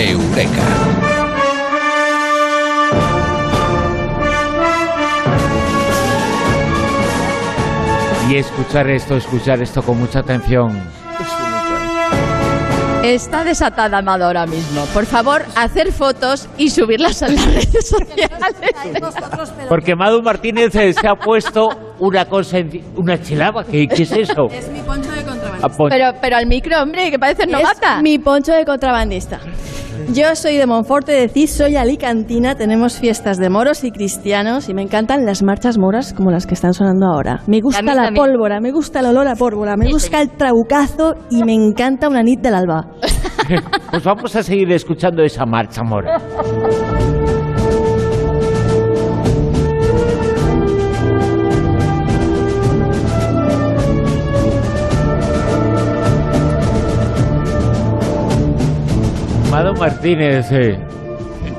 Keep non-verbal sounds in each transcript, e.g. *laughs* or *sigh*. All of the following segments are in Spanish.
Eureka. Y escuchar esto, escuchar esto con mucha atención. Está desatada Amado ahora mismo. Por favor, hacer fotos y subirlas a las redes sociales. Porque Madu Martínez eh, se ha puesto una cosa, en- una chelaba. ¿Qué, qué es eso? Es mi poncho de contrabandista. Ah, Pero, pero al micro, hombre, que parece novata. Es mi poncho de contrabandista. Yo soy de Monforte de Cis, soy alicantina, tenemos fiestas de moros y cristianos y me encantan las marchas moras como las que están sonando ahora. Me gusta la también. pólvora, me gusta el olor a pólvora, me Sí, gusta el trabucazo y me encanta una nit del alba. *laughs* Pues vamos a seguir escuchando esa marcha mora. Mado Martínez, eh,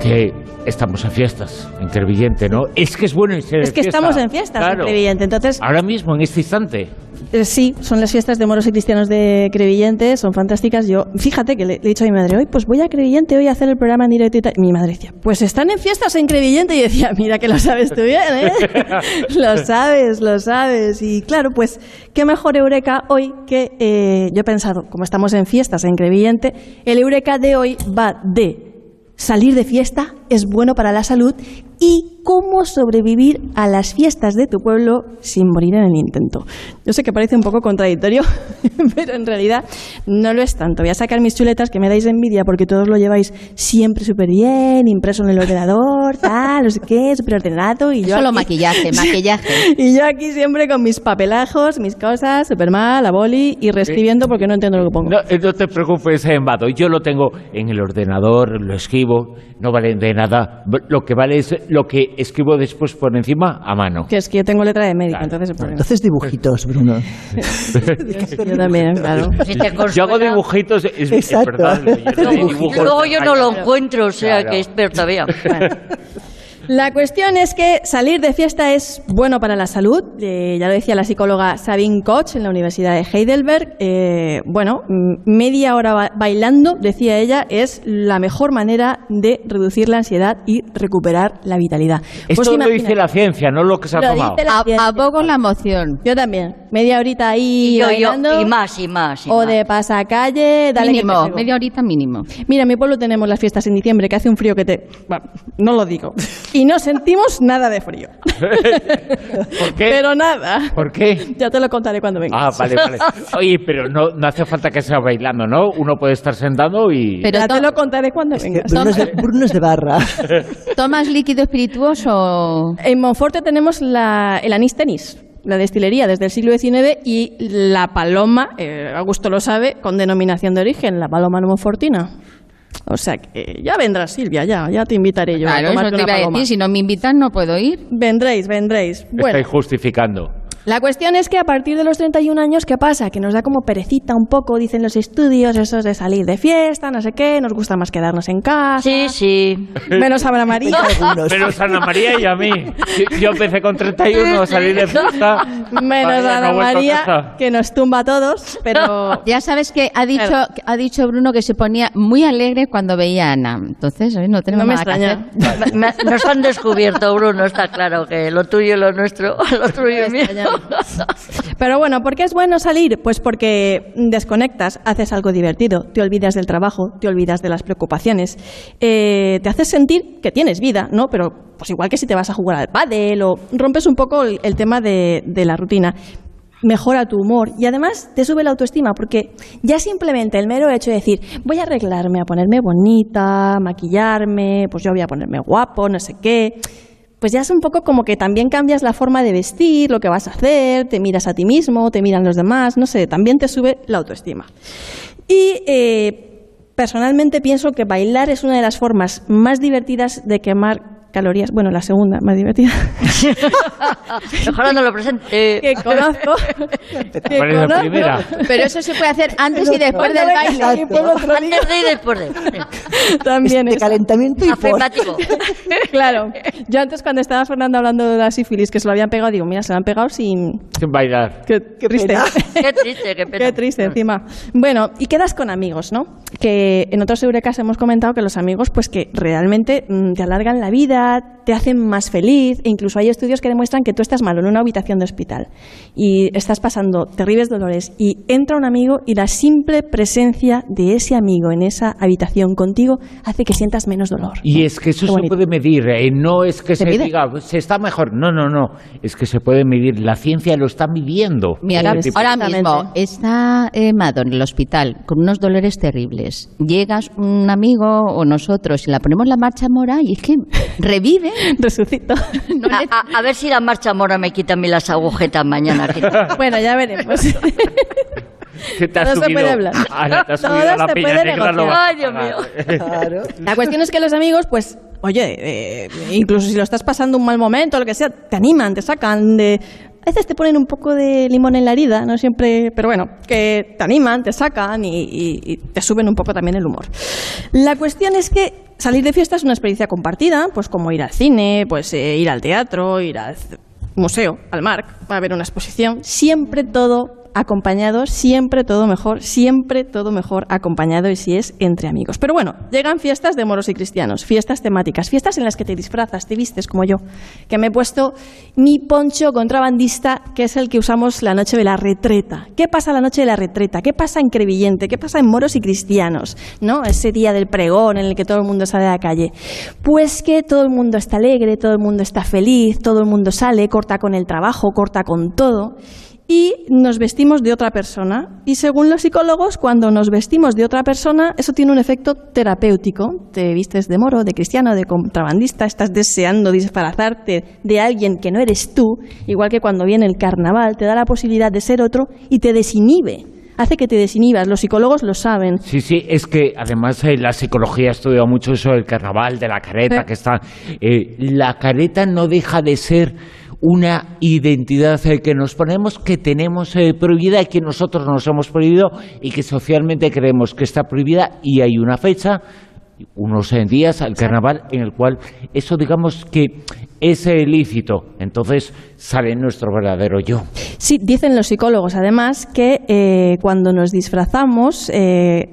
que estamos en fiestas, en Crevillente, ¿no? Es que es bueno irse de Es que fiesta. estamos en fiestas, Claro. en Crevillente, entonces Ahora mismo, en este instante. Eh, Sí, son las fiestas de moros y cristianos de Crevillente, son fantásticas. Yo, fíjate que le, le he dicho a mi madre, hoy pues voy a Crevillente hoy a hacer el programa en directo y tal. Y mi madre decía, pues están en fiestas en Crevillente. Y decía, mira que lo sabes tú bien, ¿eh? *laughs* lo sabes, lo sabes. Y claro, pues qué mejor Eureka hoy que eh, yo he pensado, como estamos en fiestas en Crevillente, el Eureka de hoy va de salir de fiesta es bueno para la salud y cómo sobrevivir a las fiestas de tu pueblo sin morir en el intento. Yo sé que parece un poco contradictorio, *laughs* pero en realidad no lo es tanto. Voy a sacar mis chuletas que me dais envidia porque todos lo lleváis siempre súper bien, impreso en el ordenador, tal, no sé qué, súper ordenado. Y yo Solo aquí- maquillaje, *laughs* maquillaje. y yo aquí siempre con mis papelajos, mis cosas, súper mal, la boli y reescribiendo porque no entiendo lo que pongo. No, no te preocupes, Mado. Yo lo tengo en el ordenador, lo escribo, no vale de nada. B- Lo que vale es lo que escribo después por encima a mano. Que es que yo tengo letra de médico, Claro. entonces... pues, Entonces dibujitos, Bruno. *laughs* yo también, claro. Si *laughs* te Yo hago dibujitos, es, es verdad. yo no dibujo Luego yo no lo encuentro, o sea Claro. que espero todavía. *laughs* La cuestión es que salir de fiesta es bueno para la salud. Eh, ya lo decía la psicóloga Sabine Koch en la Universidad de Heidelberg. Eh, bueno, mm, media hora ba- bailando, decía ella, es la mejor manera de reducir la ansiedad y recuperar la vitalidad. Esto Pues lo dice la ciencia, no lo que se ha Lo tomado. dice la A, abogo la emoción. Yo también. Media horita ahí Y yo, yo, bailando. y más, y más. y o más. de pasacalle, dale Mínimo, media horita mínimo. Mira, en mi pueblo tenemos las fiestas en diciembre, que hace un frío que te... Bueno, no lo digo. *laughs* Y no sentimos nada de frío. *laughs* ¿Por qué? Pero nada. ¿Por qué? Ya te lo contaré cuando venga. Ah, vale, vale. *laughs* Oye, pero no, no hace falta que sea bailando, ¿no? Uno puede estar sentado y... Pero ya te lo contaré cuando venga. Bruno es de, Bruno es de barra. ¿Tomas líquido espirituoso? En Monforte tenemos la, el anís tenis, la destilería desde el siglo XIX y la paloma, eh, Augusto lo sabe, con denominación de origen, la paloma no monfortina. O sea, que eh, ya vendrás, Silvia, ya, ya te invitaré yo. a Claro, eso te una iba a decir. Si no me invitan, no puedo ir. Vendréis, vendréis. Bueno, Estáis justificando. La cuestión es que a partir de los 31 años, ¿qué pasa? Que nos da como perecita un poco, dicen los estudios, esos de salir de fiesta, no sé qué, nos gusta más quedarnos en casa. Sí, sí. *laughs* Menos Abraham María. Pero Ana María y a mí. Yo- Yo empecé con 31 a salir de fiesta. Menos he Ana a María, que nos tumba a todos, pero... Ya sabes que ha dicho, Claro. ha dicho Bruno que se ponía muy alegre cuando veía a Ana. Entonces, ¿sabes? no tenemos No me nada que extraña. hacer. Nos han descubierto, Bruno, está claro que lo tuyo y lo nuestro, *laughs* lo tuyo y mío. *laughs* Pero bueno, ¿por qué es bueno salir? Pues porque desconectas, haces algo divertido, te olvidas del trabajo, te olvidas de las preocupaciones, eh, te haces sentir que tienes vida, ¿no? Pero pues igual que si te vas a jugar al pádel o rompes un poco el, tema de, de la rutina. Mejora tu humor y además te sube la autoestima porque ya simplemente el mero hecho de decir voy a arreglarme, a ponerme bonita, maquillarme, pues yo voy a ponerme guapo, no sé qué, pues ya es un poco como que también cambias la forma de vestir, lo que vas a hacer, te miras a ti mismo, te miran los demás, no sé, también te sube la autoestima. Y eh, personalmente pienso que bailar es una de las formas más divertidas de quemar calorías. Bueno, la segunda, más divertida. *laughs* Mejorando lo presente. *laughs* que conozco. que ¿Cuál es la conozco. primera? Pero eso se puede hacer antes y después del baile. Antes de y después de. *laughs* También de eso. calentamiento y. Afirmativo. Claro. Yo antes cuando estaba Fernando hablando de la sífilis, que se lo habían pegado, digo, mira, se lo han pegado sin... Sin bailar. Qué, triste. pena. Qué triste, qué pena. Qué triste encima. Bueno, y quedas con amigos, ¿no? Que en otros Eurekas hemos comentado que los amigos, pues que realmente mm, te alargan la vida, sehat. Te hacen más feliz, e incluso hay estudios que demuestran que tú estás malo en una habitación de hospital y estás pasando terribles dolores y entra un amigo y la simple presencia de ese amigo en esa habitación contigo hace que sientas menos dolor. Y es que eso se puede medir, eh, no es que se, diga, se está mejor, no, no, no, es que se puede medir, la ciencia lo está midiendo. Mira, tipo- ahora mismo está eh, Mado en el hospital con unos dolores terribles. Llegas un amigo o nosotros y la ponemos la marcha mora y es que revive. *laughs* Resucito. No A, le- a- a ver si la marcha mora me quita a mí las agujetas mañana. que- *laughs* bueno, ya veremos. *laughs* Se te ha Todo se subido, puede hablar. Ana, te ha Todo subido se la negra, Ay, Dios pagar. mío. Claro. La cuestión es que los amigos, pues, oye, eh, incluso si lo estás pasando un mal momento o lo que sea, te animan, te sacan de... A veces te ponen un poco de limón en la herida, no siempre, pero bueno, que te animan, te sacan y, te suben un poco también el humor. La cuestión es que salir de fiesta es una experiencia compartida, pues como ir al cine, pues eh, ir al teatro, ir al museo, al MARC, va a haber una exposición, siempre todo acompañado, siempre todo mejor, siempre todo mejor acompañado y si es entre amigos. Pero bueno, llegan fiestas de moros y cristianos, fiestas temáticas, fiestas en las que te disfrazas, te vistes como yo, que me he puesto mi poncho contrabandista, que es el que usamos la noche de la retreta. ¿Qué pasa la noche de la retreta? ¿Qué pasa en Crevillente? ¿Qué pasa en moros y cristianos? ¿No? Ese día del pregón en el que todo el mundo sale a la calle. Pues que todo el mundo está alegre, todo el mundo está feliz, todo el mundo sale, corta con el trabajo, corta con todo y nos vestimos de otra persona. Y según los psicólogos, cuando nos vestimos de otra persona, eso tiene un efecto terapéutico. Te vistes de moro, de cristiano, de contrabandista, estás deseando disfrazarte de alguien que no eres tú, igual que cuando viene el carnaval, te da la posibilidad de ser otro y te desinhibe. Hace que te desinhibas, los psicólogos lo saben. Sí, sí, es que además eh, la psicología ha estudiado mucho eso del carnaval, de la careta, que está... eh, la careta no deja de ser una identidad eh, que nos ponemos, que tenemos eh, prohibida y que nosotros nos hemos prohibido y que socialmente creemos que está prohibida y hay una fecha, unos eh, días al carnaval en el cual eso digamos que es eh, lícito, entonces sale nuestro verdadero yo. Sí, dicen los psicólogos además que eh, cuando nos disfrazamos eh,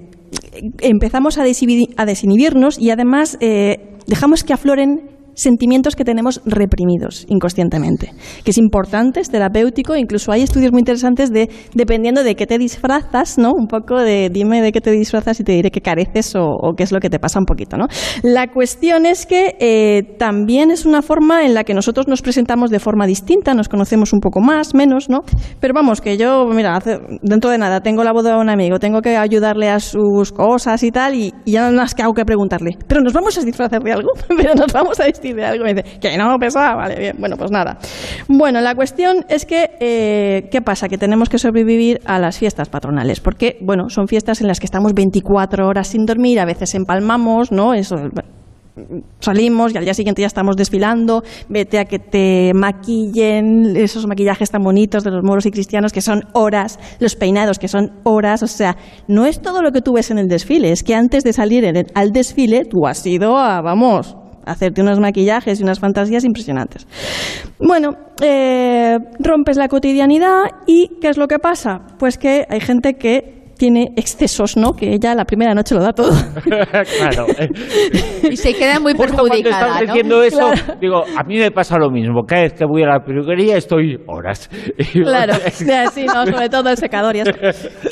empezamos a, desinhibi- a desinhibirnos y además eh, dejamos que afloren sentimientos que tenemos reprimidos inconscientemente, que es importante, es terapéutico, incluso hay estudios muy interesantes de, dependiendo de qué te disfrazas, ¿no? Un poco de, dime de qué te disfrazas y te diré qué careces o, o qué es lo que te pasa un poquito, ¿no? La cuestión es que eh, también es una forma en la que nosotros nos presentamos de forma distinta, nos conocemos un poco más, menos, ¿no? Pero vamos, que yo, mira, hace- dentro de nada, tengo la boda de un amigo, tengo que ayudarle a sus cosas y tal, y, y ya más que hago que preguntarle, ¿pero nos vamos a disfrazar de algo? *laughs* ¿Pero nos vamos a vestir de algo? Y dice, que no, pesada, vale, bien, bueno, pues nada. Bueno, la cuestión es que, eh, ¿qué pasa? Que tenemos que sobrevivir a las fiestas patronales, porque, bueno, son fiestas en las que estamos 24 horas sin dormir, a veces empalmamos, ¿no? Eso, salimos y al día siguiente ya estamos desfilando, vete a que te maquillen esos maquillajes tan bonitos de los moros y cristianos que son horas, los peinados que son horas, o sea, no es todo lo que tú ves en el desfile, es que antes de salir al desfile tú has ido a, vamos, hacerte unos maquillajes y unas fantasías impresionantes. Bueno, eh, rompes la cotidianidad y ¿qué es lo que pasa? Pues que hay gente que tiene excesos, ¿no? Que ella la primera noche lo da todo. *laughs* claro. eh. Y se queda muy Justo cuando perjudicada, estás ¿no? diciendo eso, digo, a mí me pasa lo mismo. Cada vez que voy a la peluquería estoy horas. *laughs* Claro, *laughs* sí, no, sobre todo el secador y eso.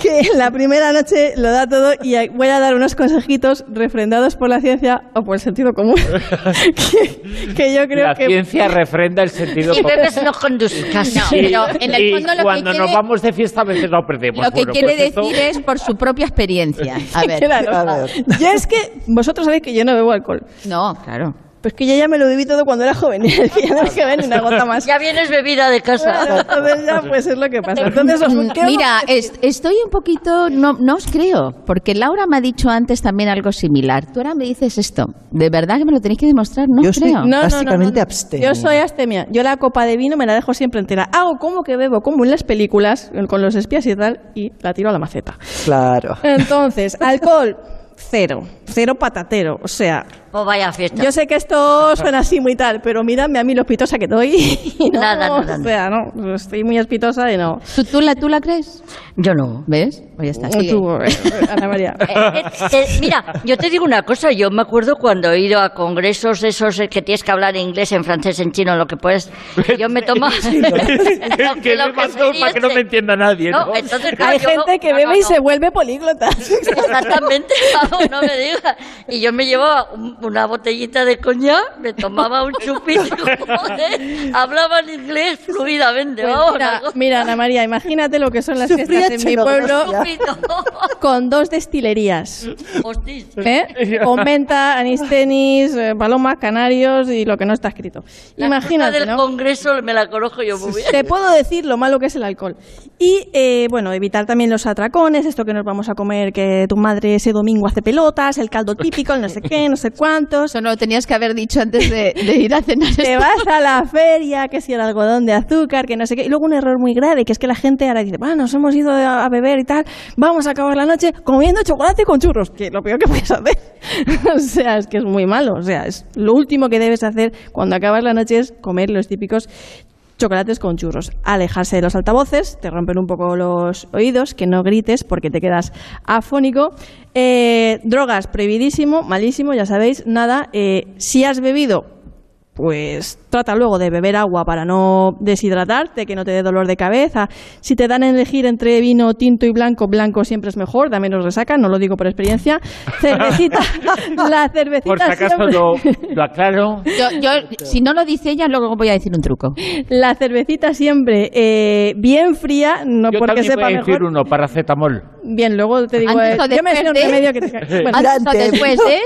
Que la primera noche lo da todo y voy a dar unos consejitos refrendados por la ciencia o por el sentido común. que, que yo creo la que... ciencia refrenda el sentido Y común. bebes no conduzcas. No, pero en el Y fondo lo que cuando nos quiere- vamos de fiesta a veces lo perdemos. Lo que Bueno, quiere pues esto- decir es por su propia experiencia. A *laughs* ver. Claro. A ver. Yo es que vosotros sabéis que yo no bebo alcohol. No, claro. Pues que yo ya me lo viví todo cuando era joven. *laughs* y es que ya no hay que ver ni una gota más. Ya vienes bebida de casa. Entonces ya pues es lo que pasa. Entonces os Mm, ¿qué Mira, es- estoy un poquito, no, no os creo, porque Laura me ha dicho antes también algo similar. Tú ahora me dices esto. De verdad que me lo tenéis que demostrar, no Yo soy- creo. No, Básicamente abstemia. Yo soy abstemia. Yo la copa de vino me la dejo siempre entera. Hago como que bebo, como en las películas, con los espías y tal, y la tiro a la maceta. Claro. Entonces, alcohol, *laughs* cero. Cero patatero. O sea, Pues vaya fiesta. yo sé que esto suena así muy tal, pero miradme a mí lo espitosa que doy. *laughs* No, Nada, nada, O sea, no, estoy muy espitosa y no. ¿Tú, tú la, ¿Tú la crees? Yo no. ¿Ves? Pues ya está. sigue. Tú, eh, Ana María. *laughs* Eh, eh, eh, mira, yo te digo una cosa, yo me acuerdo cuando he ido a congresos esos eh, que tienes que hablar inglés, en francés, en chino, lo que puedes, yo me tomaba... lo *laughs* que lo me pasó para que no me entienda nadie, ¿no? No, entonces, claro, Hay yo gente no- que no, bebe no, y no. se vuelve políglota. Exactamente, *laughs* vamos, no me digas. Y yo me llevaba un- una botellita de coñac, me tomaba un chupito, *laughs* joder, hablaba en inglés fluidamente, Pues vamos. mira, mira, Ana María, imagínate lo que son las Sufría fiestas en mi pueblo *laughs* con dos destilerías. Hostis. ¿eh? Con menta, anís tenis, eh, palomas, canarios y lo que no está escrito. La Imagínate, del ¿no? congreso me la conozco yo muy bien. Te puedo decir lo malo que es el alcohol. Y, eh, bueno, evitar también los atracones, esto que nos vamos a comer, que tu madre ese domingo hace pelotas, el caldo típico, el no sé qué, no sé cuántos. Eso no lo tenías que haber dicho antes de, de ir a cenar. Te vas a la feria, que si el algodón de azúcar, que no sé qué. Y luego un error muy grave, que es que la gente ahora dice, bueno, nos hemos ido a beber y tal, vamos a acabar la noche comiendo chocolate con churros, que lo peor que puedes hacer. *laughs* o sea, es que es muy malo. O sea, es lo último que debes hacer cuando acabas la noche es comer los típicos chocolates con churros. Alejarse de los altavoces, te rompen un poco los oídos, que no grites porque te quedas afónico. Eh, drogas, prohibidísimo, malísimo, ya sabéis, nada. Eh, si has bebido, pues trata luego de beber agua para no deshidratarte, que no te dé dolor de cabeza. Si te dan a elegir entre vino tinto y blanco, blanco siempre es mejor, da menos resaca, no lo digo por experiencia. *laughs* Cervecita, *laughs* la cervecita Por si acaso siempre- lo, lo aclaro. Yo, yo, si no lo dice ella, luego voy a decir un truco. La cervecita siempre eh, bien fría, no Yo porque sepa voy a decir mejor. uno, paracetamol. Bien, luego te digo, Antes eh, o yo me sé un después de- remedio que te... Bueno, Antes o después de...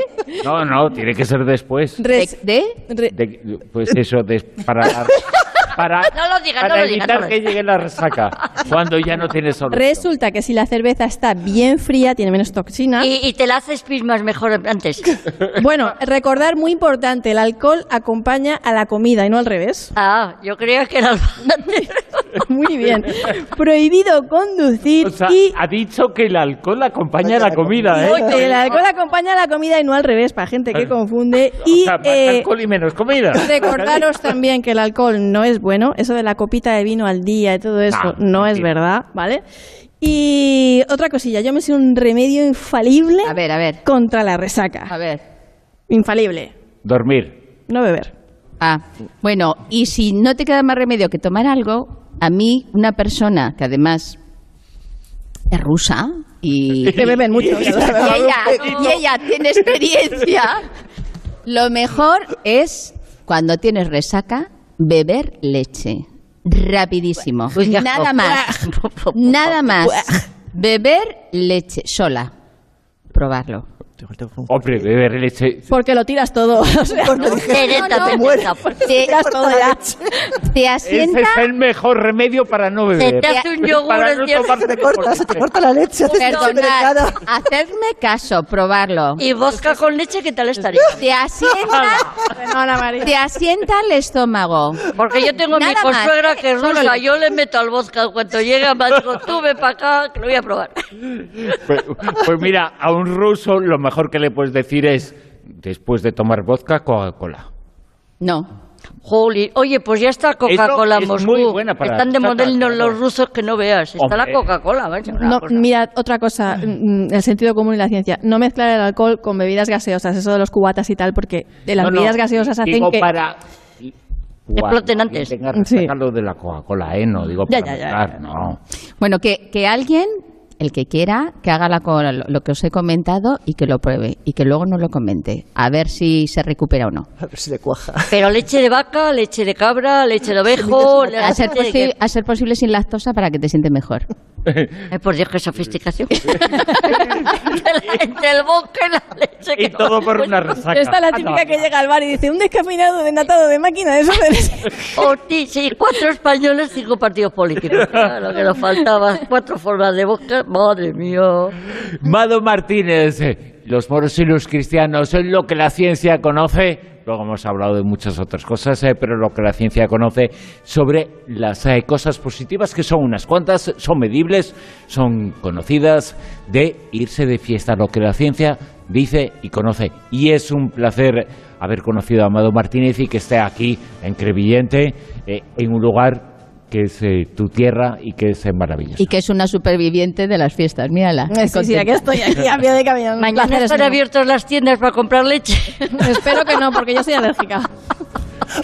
No, no, tiene que ser después. res- de, re- De- pues eso, de- para, *laughs* para, No lo digas, para no lo no lo que llegue la resaca cuando ya no tienes solución. resulta que si la cerveza está bien fría, tiene menos toxina. Y, y te la haces pismas mejor antes. *laughs* Bueno, recordar muy importante, el alcohol acompaña a la comida y no al revés. Ah, yo creía que era el *laughs* *laughs* Muy bien. Prohibido conducir O sea, y ha dicho que el alcohol acompaña la comida, ¿eh? El alcohol acompaña a la comida y no al revés, para gente que confunde. *laughs* Y o sea, más eh, alcohol y menos comida. recordaros *laughs* también que el alcohol no es bueno, eso de la copita de vino al día y todo eso no es verdad, ¿vale? Y otra cosilla, yo me sé un remedio infalible A ver, a ver, contra la resaca. a ver. Infalible, Dormir. no beber. Ah, bueno, y si no te queda más remedio que tomar algo, a mí, una persona que además es rusa y, *laughs* Que beben mucho. *laughs* y ella, y ella tiene experiencia, lo mejor es, cuando tienes resaca, beber leche. Rapidísimo. Nada más. Nada más. Beber leche sola. Probarlo. Hombre, beber leche. Porque lo tiras todo. *laughs* o sea, Directamente. muere. Te, *laughs* Te, leche. te Ese asienta es el mejor remedio para no beber. te hace un yogur Para no Se te corta, se te corta la leche, Perdonad, hacedme caso, probarlo. Y vodka con leche, ¿qué tal estaría? Te asienta, te asienta el estómago. Porque yo tengo mi Nada más, consuegra que es rusa, yo le meto al vodka cuando llega, me digo, tú ven para acá, que lo voy a probar. Pues, pues mira, a un ruso lo mejor que le puedes decir es, después de tomar vodka, Coca-Cola. No. Jolly. Oye, pues ya está Coca-Cola en es Moscú. muy buena para Están de modernos claro. los rusos que no veas. Está la. Coca-Cola, No, cosa. mira, otra cosa, mm, el sentido común y la ciencia. No mezclar el alcohol con bebidas gaseosas, eso de los cubatas y tal, porque de las No, no, bebidas gaseosas hacen digo que... para... Exploten antes. Tenga Sí. de la Coca-Cola, ¿eh? No digo para ya, ya, mezclar, ya. no. Bueno, que, que alguien, el que quiera, que haga la, lo que os he comentado y que lo pruebe y que luego nos lo comente. A ver si se recupera o no. A ver si le cuaja. Pero leche de vaca, leche de cabra, leche de ovejo... A ser, a ser posible sin lactosa para que te sientes mejor. *laughs* Ay, por Dios, qué sofisticación. *laughs* entre, el y la leche. que Y todo por una resaca. Esta es la Ah, típica que llega al bar y dice, un descafeinado denatado de máquina de súper. *laughs* Oh, sí, sí, cuatro españoles, cinco partidos políticos. Claro, lo que nos faltaba. Cuatro formas de boca. Madre mía. Mado Martínez, eh, los moros y los cristianos, es lo que la ciencia conoce. Luego hemos hablado de muchas otras cosas, eh, pero lo que la ciencia conoce sobre las eh, cosas positivas, que son unas cuantas, son medibles, son conocidas, de irse de fiesta, lo que la ciencia dice y conoce. Y es un placer haber conocido a Amado Martínez y que esté aquí en Crevillente, eh, en un lugar que es eh, tu tierra y que es eh, maravilloso. Y que es una superviviente de las fiestas, mírala. Sí, sí, aquí estoy, aquí a pie de camino. Mañana están abiertas las tiendas para comprar leche. *laughs* Espero que no, porque yo soy alérgica.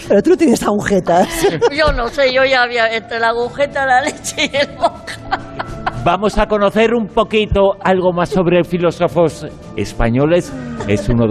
Pero tú no tienes agujetas. Yo no sé, yo ya había entre la agujeta, la leche y el boca. Vamos a conocer un poquito algo más sobre filósofos españoles. Es uno de